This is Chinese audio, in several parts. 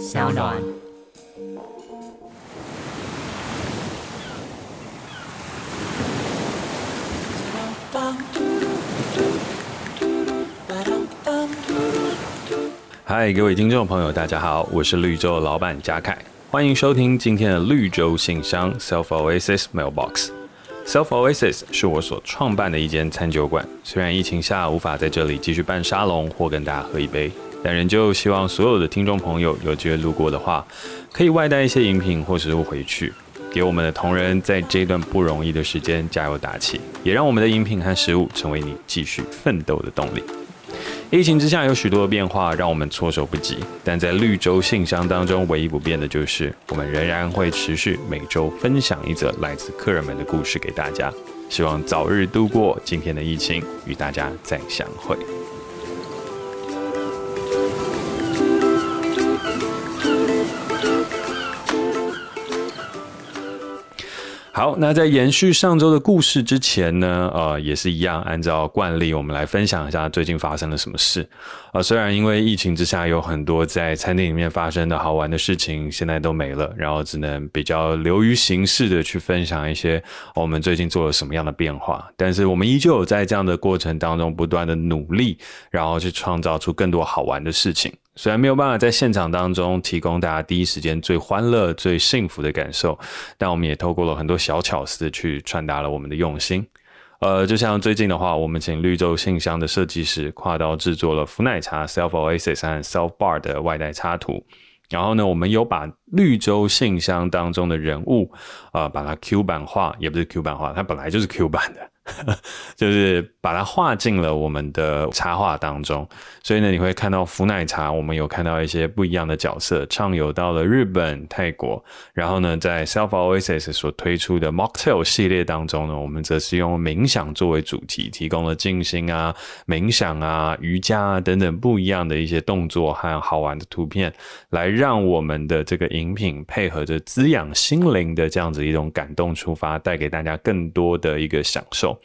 小暖。嗨，各位听众朋友，大家好，我是绿洲老板嘉凯，欢迎收听今天的绿洲信箱 Self Oasis Mailbox。Self Oasis 是我所创办的一间餐酒馆，虽然疫情下无法在这里继续办沙龙或跟大家喝一杯，但仍旧希望所有的听众朋友有机会路过的话，可以外带一些饮品或食物回去，给我们的同仁在这段不容易的时间加油打气，也让我们的饮品和食物成为你继续奋斗的动力。疫情之下有许多的变化，让我们措手不及。但在绿洲信箱当中，唯一不变的就是，我们仍然会持续每周分享一则来自客人们的故事给大家。希望早日度过今天的疫情，与大家再相会。好，那在延续上周的故事之前呢，呃，也是一样，按照惯例，我们来分享一下最近发生了什么事。呃，虽然因为疫情之下有很多在餐厅里面发生的好玩的事情，现在都没了，然后只能比较流于形式的去分享一些我们最近做了什么样的变化。但是我们依旧有在这样的过程当中不断的努力，然后去创造出更多好玩的事情。虽然没有办法在现场当中提供大家第一时间最欢乐、最幸福的感受，但我们也透过了很多小巧思去传达了我们的用心。呃，就像最近的话，我们请绿洲信箱的设计师跨刀制作了福奶茶 Self Oasis 和 Self Bar 的外带插图，然后呢，我们有把绿洲信箱当中的人物，呃，把它 Q 版化，也不是 Q 版化，它本来就是 Q 版的。就是把它画进了我们的插画当中，所以呢，你会看到福奶茶，我们有看到一些不一样的角色，畅游到了日本、泰国。然后呢，在 Self Oasis 所推出的 Mocktail 系列当中呢，我们则是用冥想作为主题，提供了静心啊、冥想啊、瑜伽啊等等不一样的一些动作和好玩的图片，来让我们的这个饮品配合着滋养心灵的这样子一种感动出发，带给大家更多的一个享受。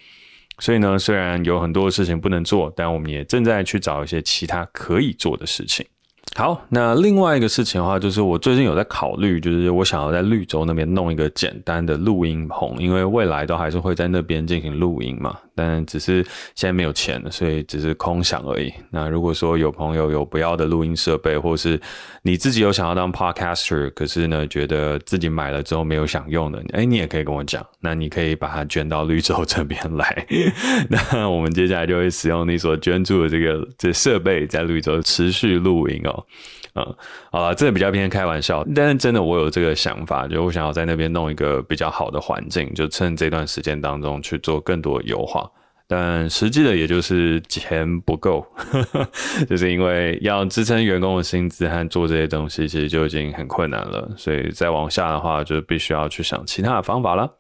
所以呢，虽然有很多事情不能做，但我们也正在去找一些其他可以做的事情。好，那另外一个事情的话，就是我最近有在考虑，就是我想要在绿洲那边弄一个简单的录音棚，因为未来都还是会在那边进行录音嘛。但只是现在没有钱，所以只是空想而已。那如果说有朋友有不要的录音设备，或是你自己有想要当 podcaster，可是呢觉得自己买了之后没有想用的，哎，你也可以跟我讲。那你可以把它捐到绿洲这边来，那我们接下来就会使用你所捐助的这个这设备，在绿洲持续录音哦。嗯，啊，这个比较偏开玩笑，但是真的我有这个想法，就我想要在那边弄一个比较好的环境，就趁这段时间当中去做更多优化。但实际的也就是钱不够，就是因为要支撑员工的薪资和做这些东西，其实就已经很困难了，所以再往下的话，就必须要去想其他的方法了。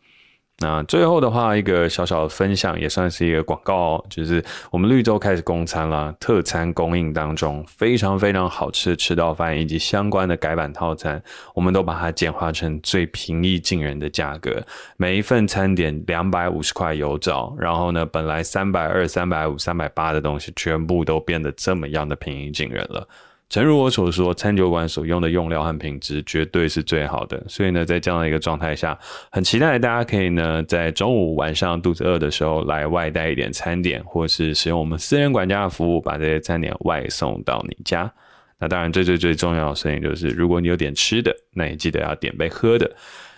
那最后的话，一个小小的分享也算是一个广告哦，就是我们绿洲开始供餐啦，特餐供应当中非常非常好吃的吃到饭以及相关的改版套餐，我们都把它简化成最平易近人的价格，每一份餐点两百五十块有找，然后呢，本来三百二、三百五、三百八的东西，全部都变得这么样的平易近人了。诚如我所说，餐酒馆所用的用料和品质绝对是最好的。所以呢，在这样的一个状态下，很期待大家可以呢，在中午、晚上肚子饿的时候来外带一点餐点，或是使用我们私人管家的服务，把这些餐点外送到你家。那当然，最最最重要的事情就是，如果你有点吃的，那也记得要点杯喝的。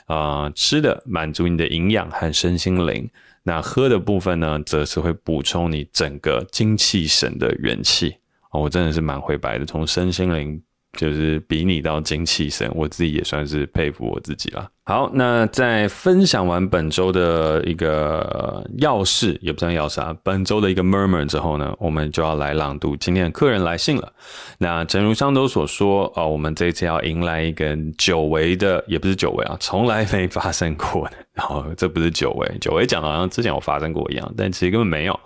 啊、呃，吃的满足你的营养和身心灵，那喝的部分呢，则是会补充你整个精气神的元气。我真的是蛮会摆的，从身心灵就是比拟到精气神，我自己也算是佩服我自己了。好，那在分享完本周的一个要事，也不算要事啊，本周的一个 murmur 之后呢，我们就要来朗读今天的客人来信了。那诚如上周所说，哦，我们这次要迎来一个久违的，也不是久违啊，从来没发生过的。然后这不是久违，久违讲的好像之前有发生过一样，但其实根本没有。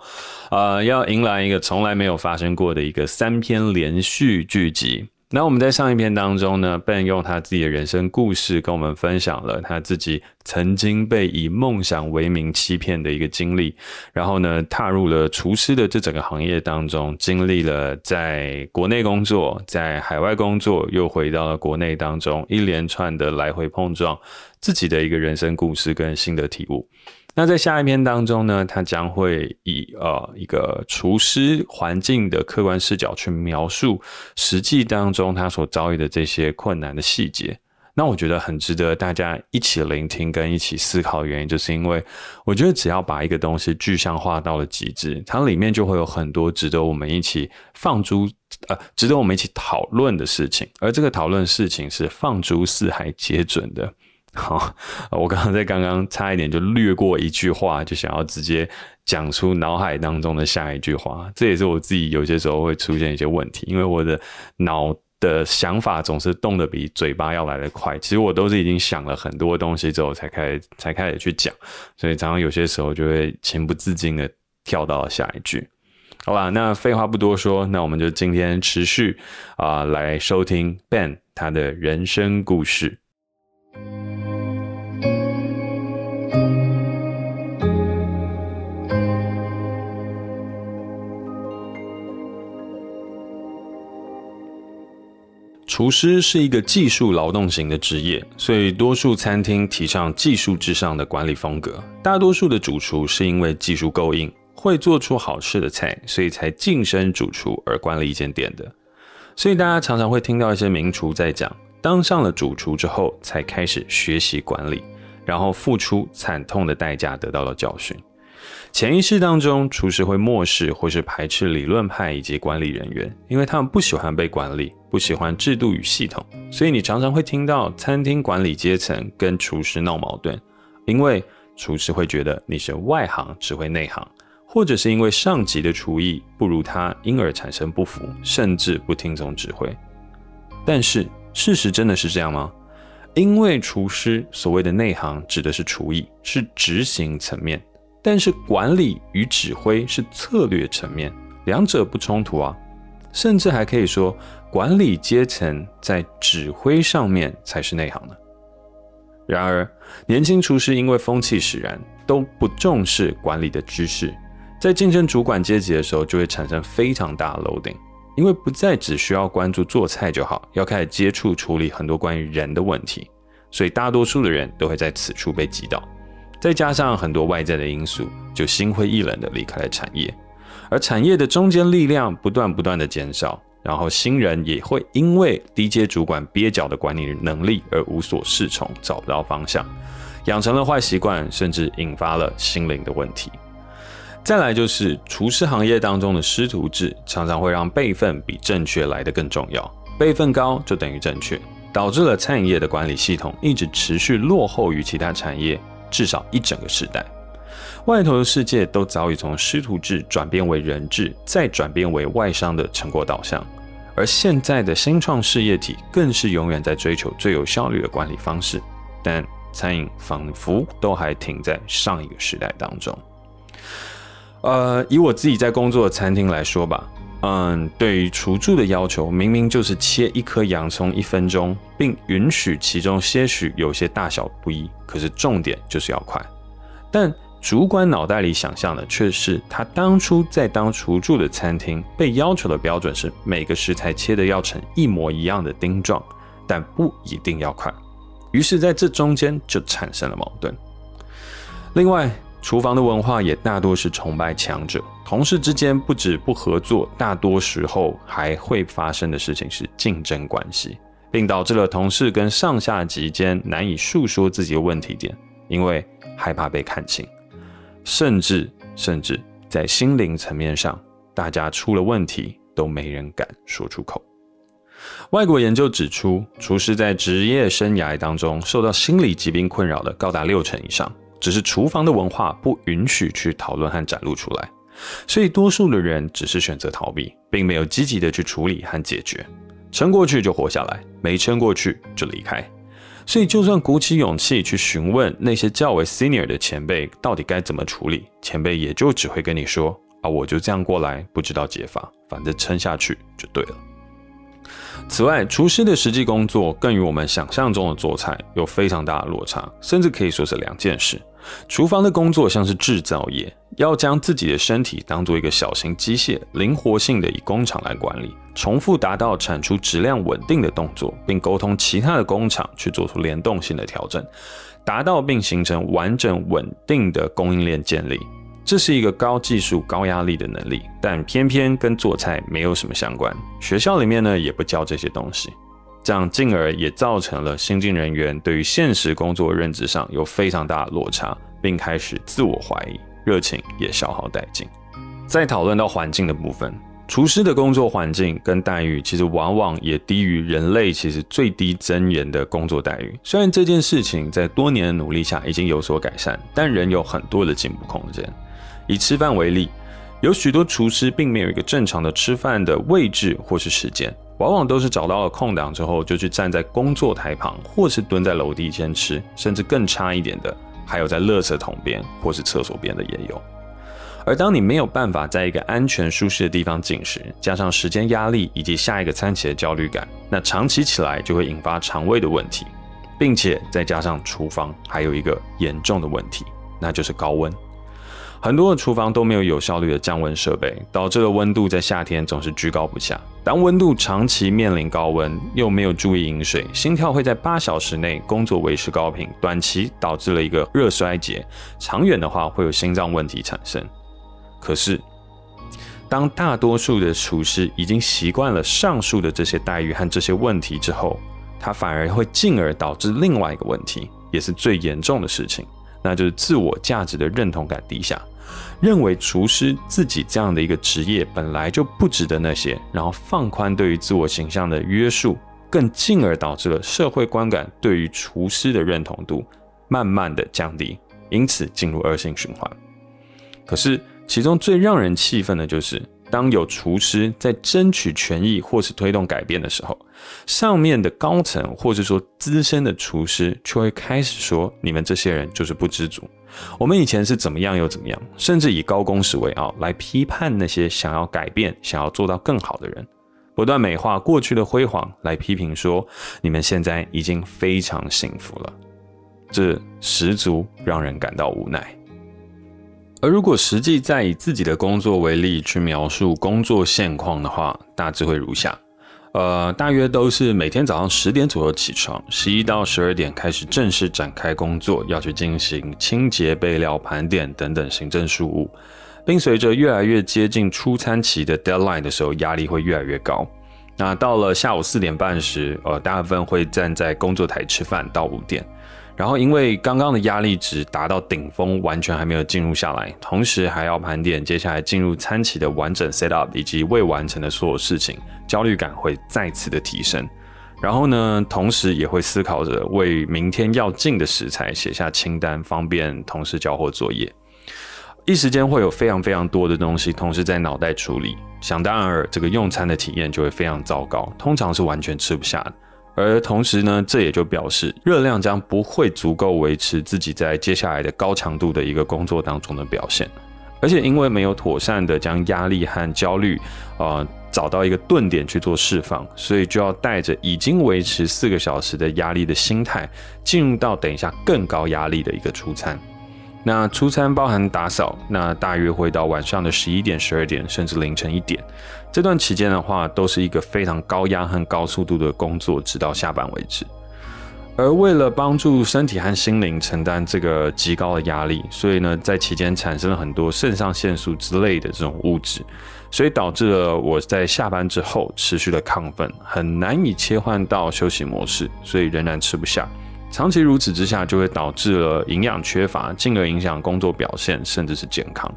呃，要迎来一个从来没有发生过的一个三篇连续剧集。那我们在上一篇当中呢，Ben 用他自己的人生故事跟我们分享了他自己曾经被以梦想为名欺骗的一个经历，然后呢，踏入了厨师的这整个行业当中，经历了在国内工作，在海外工作，又回到了国内当中，一连串的来回碰撞，自己的一个人生故事跟新的体悟。那在下一篇当中呢，他将会以呃一个厨师环境的客观视角去描述实际当中他所遭遇的这些困难的细节。那我觉得很值得大家一起聆听跟一起思考的原因，就是因为我觉得只要把一个东西具象化到了极致，它里面就会有很多值得我们一起放诸呃值得我们一起讨论的事情，而这个讨论事情是放诸四海皆准的。好，我刚刚在刚刚差一点就略过一句话，就想要直接讲出脑海当中的下一句话。这也是我自己有些时候会出现一些问题，因为我的脑的想法总是动得比嘴巴要来得快。其实我都是已经想了很多东西之后才开始才开始去讲，所以常常有些时候就会情不自禁的跳到了下一句。好吧，那废话不多说，那我们就今天持续啊、来收听 Ben 他的人生故事。厨师是一个技术劳动型的职业，所以多数餐厅提倡技术至上的管理风格。大多数的主厨是因为技术够硬，会做出好吃的菜，所以才晋升主厨而关了一间店的。所以大家常常会听到一些名厨在讲，当上了主厨之后，才开始学习管理，然后付出惨痛的代价得到了教训。潜意识当中，厨师会漠视或是排斥理论派以及管理人员，因为他们不喜欢被管理，不喜欢制度与系统。所以你常常会听到餐厅管理阶层跟厨师闹矛盾，因为厨师会觉得你是外行指挥内行，或者是因为上级的厨艺不如他，因而产生不服，甚至不听从指挥。但是事实真的是这样吗？因为厨师所谓的内行指的是厨艺，是执行层面。但是管理与指挥是策略层面，两者不冲突啊，甚至还可以说，管理阶层在指挥上面才是内行的。然而，年轻厨师因为风气使然，都不重视管理的知识，在晋升主管阶级的时候，就会产生非常大的漏洞因为不再只需要关注做菜就好，要开始接触处理很多关于人的问题，所以大多数的人都会在此处被击倒。再加上很多外在的因素，就心灰意冷的离开了产业，而产业的中坚力量不断不断的减少，然后新人也会因为低阶主管蹩脚的管理能力而无所适从，找不到方向，养成了坏习惯，甚至引发了心灵的问题。再来就是厨师行业当中的师徒制，常常会让辈分比正确来得更重要，辈分高就等于正确，导致了餐饮业的管理系统一直持续落后于其他产业。至少一整个时代，外头的世界都早已从师徒制转变为人制，再转变为外商的成果导向，而现在的新创事业体更是永远在追求最有效率的管理方式。但餐饮仿佛都还停在上一个时代当中。呃，以我自己在工作的餐厅来说吧。嗯，对于厨助的要求，明明就是切一颗洋葱一分钟，并允许其中些许有些大小不一，可是重点就是要快。但主管脑袋里想象的却是，他当初在当厨助的餐厅被要求的标准是每个食材切的要成一模一样的丁状，但不一定要快。于是，在这中间就产生了矛盾。另外，厨房的文化也大多是崇拜强者，同事之间不止不合作，大多时候还会发生的事情是竞争关系，并导致了同事跟上下级间难以诉说自己的问题点，因为害怕被看清，甚至甚至在心灵层面上，大家出了问题都没人敢说出口。外国研究指出，厨师在职业生涯当中受到心理疾病困扰的高达六成以上。只是厨房的文化不允许去讨论和展露出来，所以多数的人只是选择逃避，并没有积极的去处理和解决。撑过去就活下来，没撑过去就离开。所以就算鼓起勇气去询问那些较为 senior 的前辈到底该怎么处理，前辈也就只会跟你说：“啊，我就这样过来，不知道解法，反正撑下去就对了。”此外，厨师的实际工作更与我们想象中的做菜有非常大的落差，甚至可以说是两件事。厨房的工作像是制造业，要将自己的身体当做一个小型机械，灵活性的以工厂来管理，重复达到产出质量稳定的动作，并沟通其他的工厂去做出联动性的调整，达到并形成完整稳定的供应链建立。这是一个高技术、高压力的能力，但偏偏跟做菜没有什么相关。学校里面呢也不教这些东西，这样进而也造成了新进人员对于现实工作认知上有非常大的落差，并开始自我怀疑，热情也消耗殆尽。再讨论到环境的部分，厨师的工作环境跟待遇其实往往也低于人类其实最低尊严的工作待遇。虽然这件事情在多年的努力下已经有所改善，但仍有很多的进步空间。以吃饭为例，有许多厨师并没有一个正常的吃饭的位置或是时间，往往都是找到了空档之后就去站在工作台旁，或是蹲在楼梯间吃，甚至更差一点的，还有在垃圾桶边或是厕所边的也有。而当你没有办法在一个安全舒适的地方进食，加上时间压力以及下一个餐期的焦虑感，那长期起来就会引发肠胃的问题，并且再加上厨房还有一个严重的问题，那就是高温。很多的厨房都没有有效率的降温设备，导致了温度在夏天总是居高不下。当温度长期面临高温，又没有注意饮水，心跳会在八小时内工作维持高频，短期导致了一个热衰竭，长远的话会有心脏问题产生。可是，当大多数的厨师已经习惯了上述的这些待遇和这些问题之后，他反而会进而导致另外一个问题，也是最严重的事情，那就是自我价值的认同感低下。认为厨师自己这样的一个职业本来就不值得那些，然后放宽对于自我形象的约束，更进而导致了社会观感对于厨师的认同度慢慢的降低，因此进入恶性循环。可是其中最让人气愤的就是，当有厨师在争取权益或是推动改变的时候，上面的高层或者说资深的厨师却会开始说：“你们这些人就是不知足。”我们以前是怎么样又怎么样，甚至以高工时为傲来批判那些想要改变、想要做到更好的人，不断美化过去的辉煌，来批评说你们现在已经非常幸福了，这十足让人感到无奈。而如果实际再以自己的工作为例去描述工作现况的话，大致会如下。呃，大约都是每天早上十点左右起床，十一到十二点开始正式展开工作，要去进行清洁、备料、盘点等等行政事务，并随着越来越接近出餐期的 deadline 的时候，压力会越来越高。那到了下午四点半时，呃，大部分会站在工作台吃饭到五点。然后，因为刚刚的压力值达到顶峰，完全还没有进入下来，同时还要盘点接下来进入餐期的完整 set up 以及未完成的所有事情，焦虑感会再次的提升。然后呢，同时也会思考着为明天要进的食材写下清单，方便同时交货作业。一时间会有非常非常多的东西同时在脑袋处理，想当然，这个用餐的体验就会非常糟糕，通常是完全吃不下的。而同时呢，这也就表示热量将不会足够维持自己在接下来的高强度的一个工作当中的表现，而且因为没有妥善的将压力和焦虑，呃，找到一个顿点去做释放，所以就要带着已经维持四个小时的压力的心态，进入到等一下更高压力的一个出餐。那出餐包含打扫，那大约会到晚上的十一点、十二点，甚至凌晨一点。这段期间的话，都是一个非常高压和高速度的工作，直到下班为止。而为了帮助身体和心灵承担这个极高的压力，所以呢，在期间产生了很多肾上腺素之类的这种物质，所以导致了我在下班之后持续的亢奋，很难以切换到休息模式，所以仍然吃不下。长期如此之下，就会导致了营养缺乏，进而影响工作表现，甚至是健康。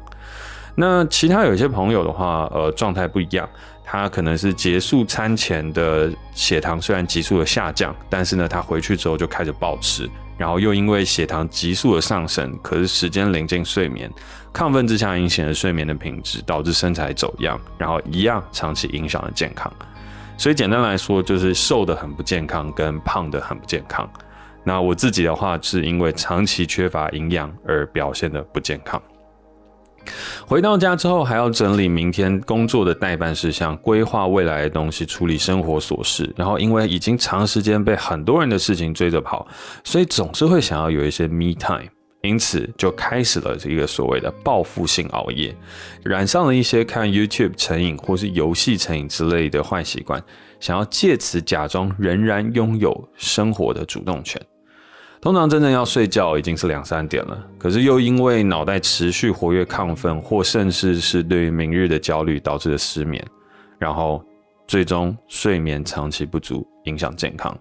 那其他有些朋友的话，呃，状态不一样，他可能是结束餐前的血糖虽然急速的下降，但是呢，他回去之后就开始暴吃，然后又因为血糖急速的上升，可是时间临近睡眠，亢奋之下影响了睡眠的品质，导致身材走样，然后一样长期影响了健康。所以简单来说，就是瘦得很不健康，跟胖得很不健康。那我自己的话，是因为长期缺乏营养而表现得不健康。回到家之后，还要整理明天工作的待办事项，规划未来的东西，处理生活琐事。然后，因为已经长时间被很多人的事情追着跑，所以总是会想要有一些 me time。因此，就开始了这个所谓的报复性熬夜，染上了一些看 YouTube 成瘾或是游戏成瘾之类的坏习惯，想要借此假装仍然拥有生活的主动权。通常真正要睡觉已经是两三点了，可是又因为脑袋持续活跃亢奋，或甚至是对于明日的焦虑导致的失眠，然后最终睡眠长期不足，影响健康。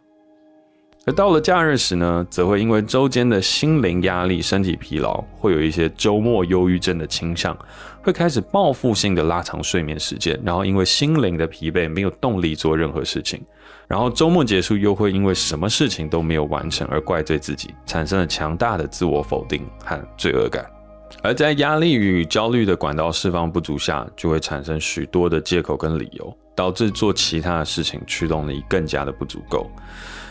而到了假日时呢，则会因为周间的心灵压力、身体疲劳，会有一些周末忧郁症的倾向，会开始报复性的拉长睡眠时间，然后因为心灵的疲惫，没有动力做任何事情，然后周末结束又会因为什么事情都没有完成而怪罪自己，产生了强大的自我否定和罪恶感。而在压力与焦虑的管道释放不足下，就会产生许多的借口跟理由，导致做其他的事情驱动力更加的不足够。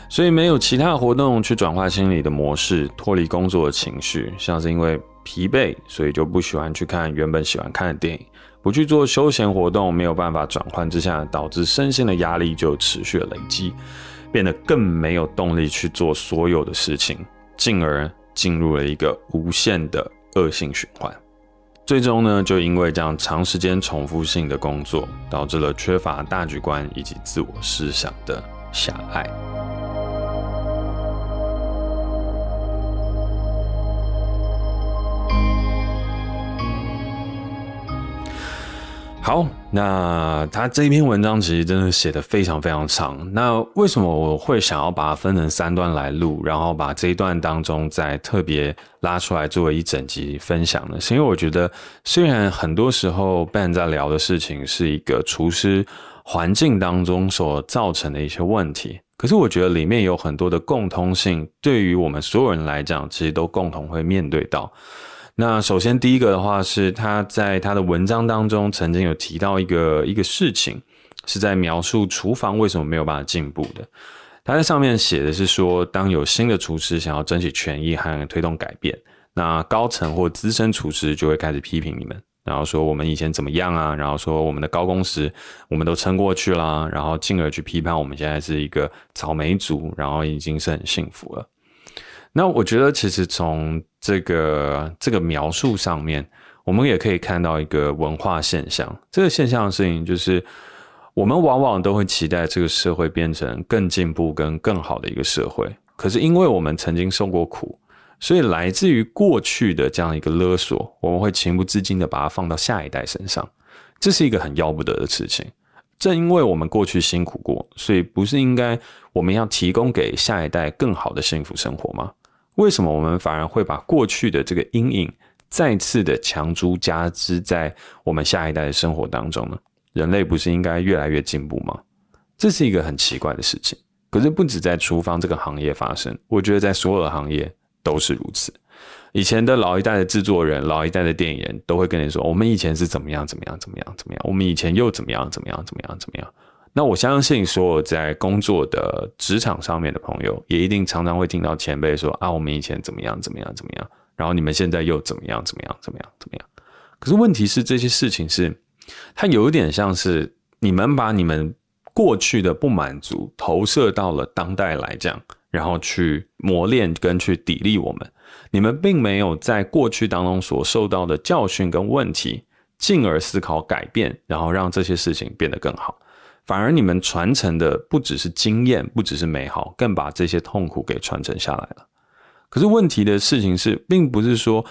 所以没有其他活动去转化心理的模式，脱离工作的情绪，像是因为疲惫，所以就不喜欢去看原本喜欢看的电影，不去做休闲活动，没有办法转换之下，导致身心的压力就持续累积，变得更没有动力去做所有的事情，进而进入了一个无限的恶性循环。最终呢，就因为这样长时间重复性的工作，导致了缺乏大局观以及自我思想的狭隘。好，那他这一篇文章其实真的写得非常非常长。那为什么我会想要把它分成三段来录，然后把这一段当中再特别拉出来作为一整集分享呢？是因为我觉得，虽然很多时候 Ben 在聊的事情是一个厨师环境当中所造成的一些问题，可是我觉得里面有很多的共通性，对于我们所有人来讲，其实都共同会面对到。那首先第一个的话是他在他的文章当中曾经有提到一个一个事情，是在描述厨房为什么没有办法进步的。他在上面写的是说，当有新的厨师想要争取权益和推动改变，那高层或资深厨师就会开始批评你们，然后说我们以前怎么样啊，然后说我们的高工时我们都撑过去啦，然后进而去批判我们现在是一个草莓族，然后已经是很幸福了。那我觉得，其实从这个这个描述上面，我们也可以看到一个文化现象。这个现象的事情就是，我们往往都会期待这个社会变成更进步、跟更好的一个社会。可是，因为我们曾经受过苦，所以来自于过去的这样一个勒索，我们会情不自禁的把它放到下一代身上。这是一个很要不得的事情。正因为我们过去辛苦过，所以不是应该我们要提供给下一代更好的幸福生活吗？为什么我们反而会把过去的这个阴影再次的强租加之在我们下一代的生活当中呢？人类不是应该越来越进步吗？这是一个很奇怪的事情。可是不止在厨房这个行业发生，我觉得在所有的行业都是如此。以前的老一代的制作人、老一代的电影人都会跟你说：“我们以前是怎么样、怎么样、怎么样、怎么样，我们以前又怎么样、怎么样、怎么样、怎么样。”那我相信，所有在工作的职场上面的朋友，也一定常常会听到前辈说啊，我们以前怎么样怎么样怎么样，然后你们现在又怎么样怎么样怎么样怎么样。可是问题是，这些事情是，它有一点像是你们把你们过去的不满足投射到了当代来讲，然后去磨练跟去砥砺我们。你们并没有在过去当中所受到的教训跟问题，进而思考改变，然后让这些事情变得更好。反而你们传承的不只是经验，不只是美好，更把这些痛苦给传承下来了。可是问题的事情是，并不是说，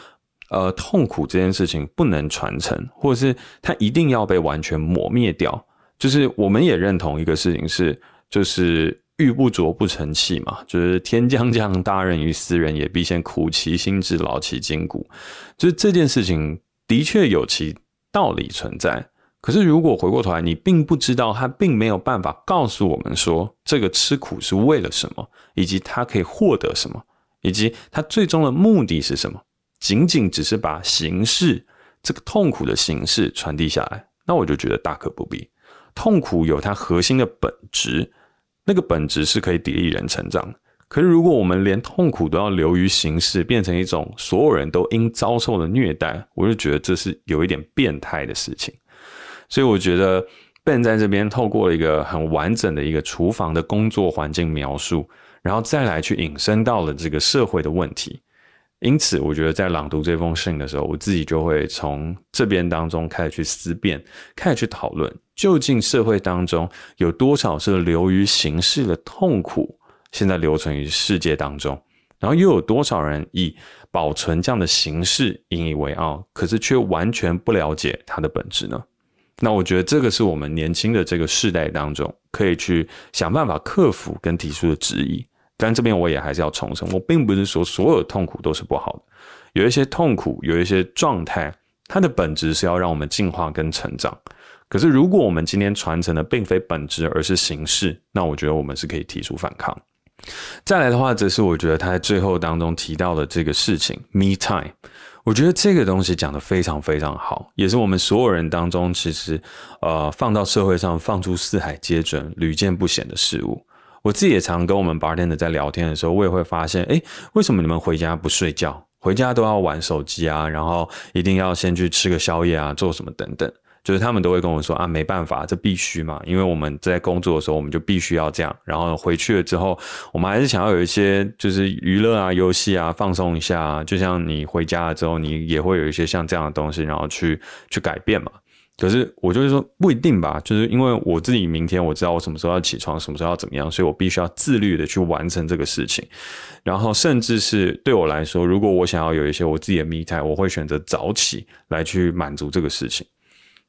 呃，痛苦这件事情不能传承，或者是它一定要被完全抹灭掉。就是我们也认同一个事情是，就是玉不琢不成器嘛，就是天将降大任于斯人也，必先苦其心志，劳其筋骨。就是这件事情的确有其道理存在。可是，如果回过头来，你并不知道他并没有办法告诉我们说，这个吃苦是为了什么，以及他可以获得什么，以及他最终的目的是什么，仅仅只是把形式这个痛苦的形式传递下来，那我就觉得大可不必。痛苦有它核心的本质，那个本质是可以砥砺人成长。可是如果我们连痛苦都要流于形式，变成一种所有人都应遭受的虐待，我就觉得这是有一点变态的事情。所以我觉得 Ben 在这边透过一个很完整的一个厨房的工作环境描述，然后再来去引申到了这个社会的问题。因此，我觉得在朗读这封信的时候，我自己就会从这边当中开始去思辨，开始去讨论，究竟社会当中有多少是流于形式的痛苦，现在留存于世界当中，然后又有多少人以保存这样的形式引以为傲，可是却完全不了解它的本质呢？那我觉得这个是我们年轻的这个世代当中可以去想办法克服跟提出的质疑。但这边我也还是要重申，我并不是说所有痛苦都是不好的，有一些痛苦，有一些状态，它的本质是要让我们进化跟成长。可是如果我们今天传承的并非本质，而是形式，那我觉得我们是可以提出反抗。再来的话，则是我觉得他在最后当中提到的这个事情，me time，我觉得这个东西讲得非常非常好，也是我们所有人当中其实呃放到社会上放出四海皆准、屡见不鲜的事物。我自己也常跟我们 bartender 在聊天的时候，我也会发现，哎，为什么你们回家不睡觉？回家都要玩手机啊，然后一定要先去吃个宵夜啊，做什么等等，就是他们都会跟我说啊，没办法，这必须嘛，因为我们在工作的时候，我们就必须要这样。然后回去了之后，我们还是想要有一些就是娱乐啊、游戏啊，放松一下啊。就像你回家了之后，你也会有一些像这样的东西，然后去去改变嘛。可是我就是说不一定吧，就是因为我自己明天我知道我什么时候要起床，什么时候要怎么样，所以我必须要自律的去完成这个事情。然后甚至是对我来说，如果我想要有一些我自己的 meta，我会选择早起来去满足这个事情。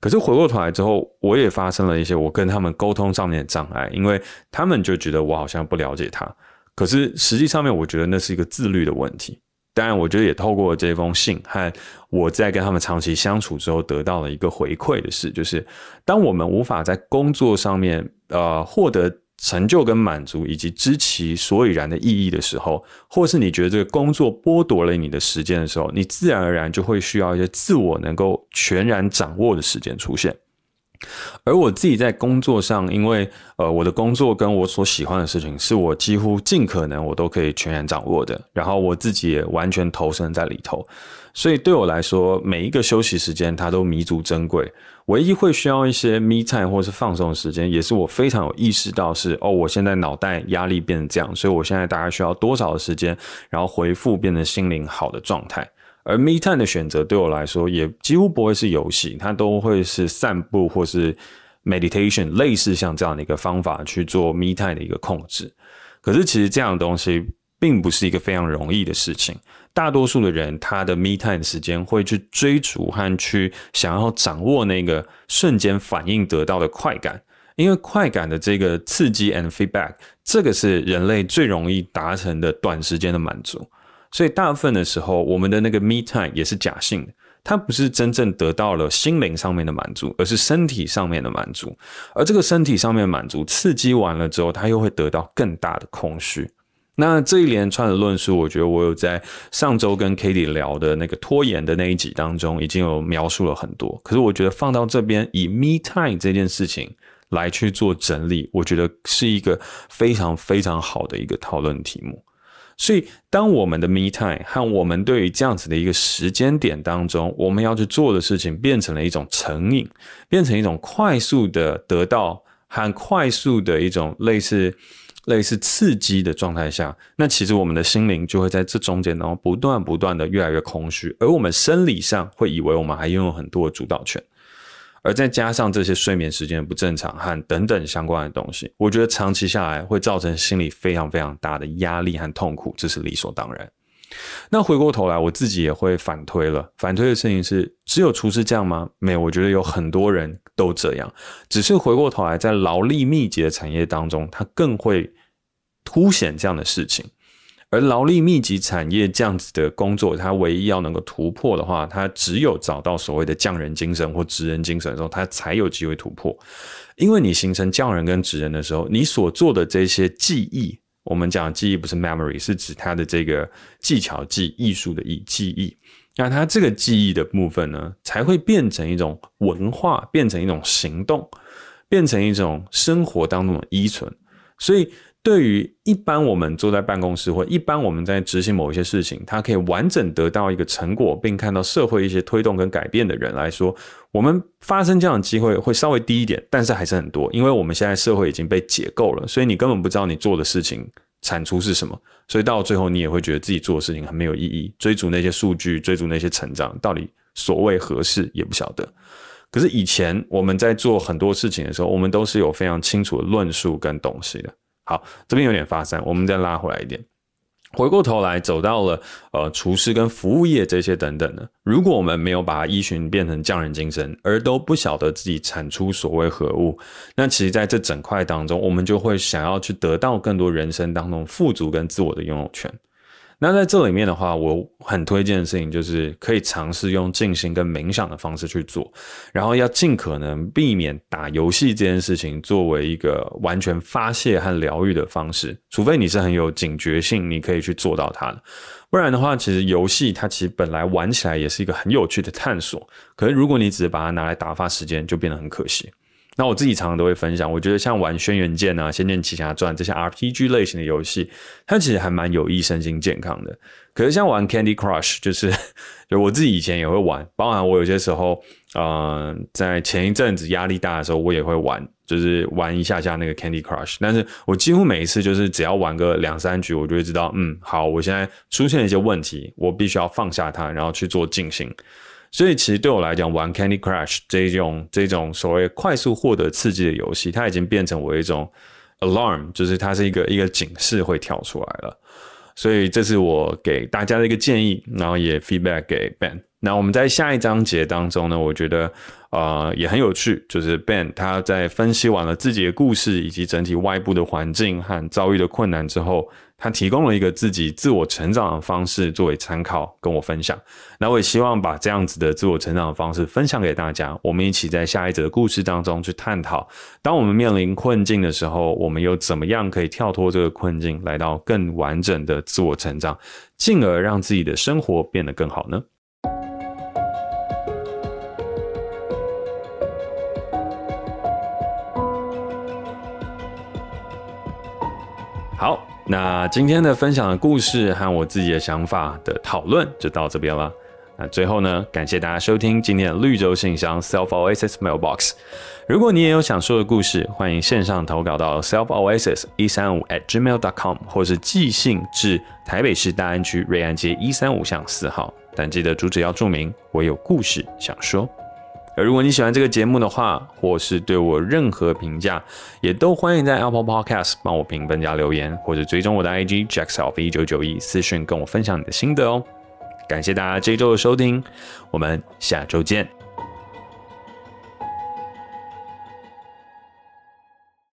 可是回过头来之后，我也发生了一些我跟他们沟通上面的障碍，因为他们就觉得我好像不了解他。可是实际上面，我觉得那是一个自律的问题。当然，我觉得也透过这封信和我在跟他们长期相处之后得到了一个回馈的事，就是当我们无法在工作上面呃获得成就跟满足，以及知其所以然的意义的时候，或是你觉得这个工作剥夺了你的时间的时候，你自然而然就会需要一些自我能够全然掌握的时间出现。而我自己在工作上，因为呃我的工作跟我所喜欢的事情，是我几乎尽可能我都可以全然掌握的，然后我自己也完全投身在里头，所以对我来说，每一个休息时间它都弥足珍贵。唯一会需要一些 me time 或是放松的时间，也是我非常有意识到是哦，我现在脑袋压力变成这样，所以我现在大概需要多少的时间，然后回复变成心灵好的状态。而 me time 的选择对我来说也几乎不会是游戏，它都会是散步或是 meditation，类似像这样的一个方法去做 me time 的一个控制。可是其实这样的东西并不是一个非常容易的事情。大多数的人他的 me time 的时间会去追逐和去想要掌握那个瞬间反应得到的快感，因为快感的这个刺激 and feedback，这个是人类最容易达成的短时间的满足。所以大部分的时候，我们的那个 me time 也是假性的，它不是真正得到了心灵上面的满足，而是身体上面的满足。而这个身体上面的满足刺激完了之后，它又会得到更大的空虚。那这一连串的论述，我觉得我有在上周跟 Katie 聊的那个拖延的那一集当中，已经有描述了很多。可是我觉得放到这边以 me time 这件事情来去做整理，我觉得是一个非常非常好的一个讨论题目。所以，当我们的 me time 和我们对于这样子的一个时间点当中，我们要去做的事情变成了一种成瘾，变成一种快速的得到和快速的一种类似类似刺激的状态下，那其实我们的心灵就会在这中间，然后不断不断的越来越空虚，而我们生理上会以为我们还拥有很多的主导权。而再加上这些睡眠时间不正常和等等相关的东西，我觉得长期下来会造成心理非常非常大的压力和痛苦，这是理所当然。那回过头来，我自己也会反推了。反推的事情是，只有厨师这样吗？没有，我觉得有很多人都这样。只是回过头来，在劳力密集的产业当中，它更会凸显这样的事情。而劳力密集产业这样子的工作，它唯一要能够突破的话，它只有找到所谓的匠人精神或职人精神的时候，它才有机会突破。因为你形成匠人跟职人的时候，你所做的这些技艺，我们讲记忆不是 memory，是指它的这个技巧技艺术的艺记忆。那它这个记忆的部分呢，才会变成一种文化，变成一种行动，变成一种生活当中的依存。所以。对于一般我们坐在办公室或一般我们在执行某一些事情，它可以完整得到一个成果，并看到社会一些推动跟改变的人来说，我们发生这样的机会会稍微低一点，但是还是很多，因为我们现在社会已经被解构了，所以你根本不知道你做的事情产出是什么，所以到最后你也会觉得自己做的事情很没有意义，追逐那些数据，追逐那些成长，到底所谓何事也不晓得。可是以前我们在做很多事情的时候，我们都是有非常清楚的论述跟东西的。好，这边有点发散，我们再拉回来一点，回过头来走到了呃厨师跟服务业这些等等的。如果我们没有把依循变成匠人精神，而都不晓得自己产出所谓何物，那其实在这整块当中，我们就会想要去得到更多人生当中富足跟自我的拥有权。那在这里面的话，我很推荐的事情就是可以尝试用静心跟冥想的方式去做，然后要尽可能避免打游戏这件事情作为一个完全发泄和疗愈的方式，除非你是很有警觉性，你可以去做到它的，不然的话，其实游戏它其实本来玩起来也是一个很有趣的探索，可是如果你只是把它拿来打发时间，就变得很可惜。那我自己常常都会分享，我觉得像玩《轩辕剑》啊、《仙剑奇侠传》这些 RPG 类型的游戏，它其实还蛮有益身心健康的。可是像玩 Candy Crush，就是 就我自己以前也会玩，包含我有些时候，呃，在前一阵子压力大的时候，我也会玩，就是玩一下下那个 Candy Crush。但是我几乎每一次就是只要玩个两三局，我就会知道，嗯，好，我现在出现了一些问题，我必须要放下它，然后去做静心。所以其实对我来讲，玩 Candy Crush 这种这种所谓快速获得刺激的游戏，它已经变成我一种 alarm，就是它是一个一个警示会跳出来了。所以这是我给大家的一个建议，然后也 feedback 给 Ben。那我们在下一章节当中呢，我觉得呃也很有趣，就是 Ben 他在分析完了自己的故事以及整体外部的环境和遭遇的困难之后。他提供了一个自己自我成长的方式作为参考，跟我分享。那我也希望把这样子的自我成长的方式分享给大家。我们一起在下一则故事当中去探讨，当我们面临困境的时候，我们又怎么样可以跳脱这个困境，来到更完整的自我成长，进而让自己的生活变得更好呢？好。那今天的分享的故事和我自己的想法的讨论就到这边了。那最后呢，感谢大家收听今天的绿洲信箱 Self Oasis Mailbox。如果你也有想说的故事，欢迎线上投稿到 Self Oasis 一三五 at gmail dot com，或是寄信至台北市大安区瑞安街一三五巷四号。但记得主旨要注明我有故事想说。而如果你喜欢这个节目的话，或是对我任何评价，也都欢迎在 Apple Podcast 帮我评分加留言，或者追踪我的 IG Jackself 一九九一私讯跟我分享你的心得哦。感谢大家这一周的收听，我们下周见。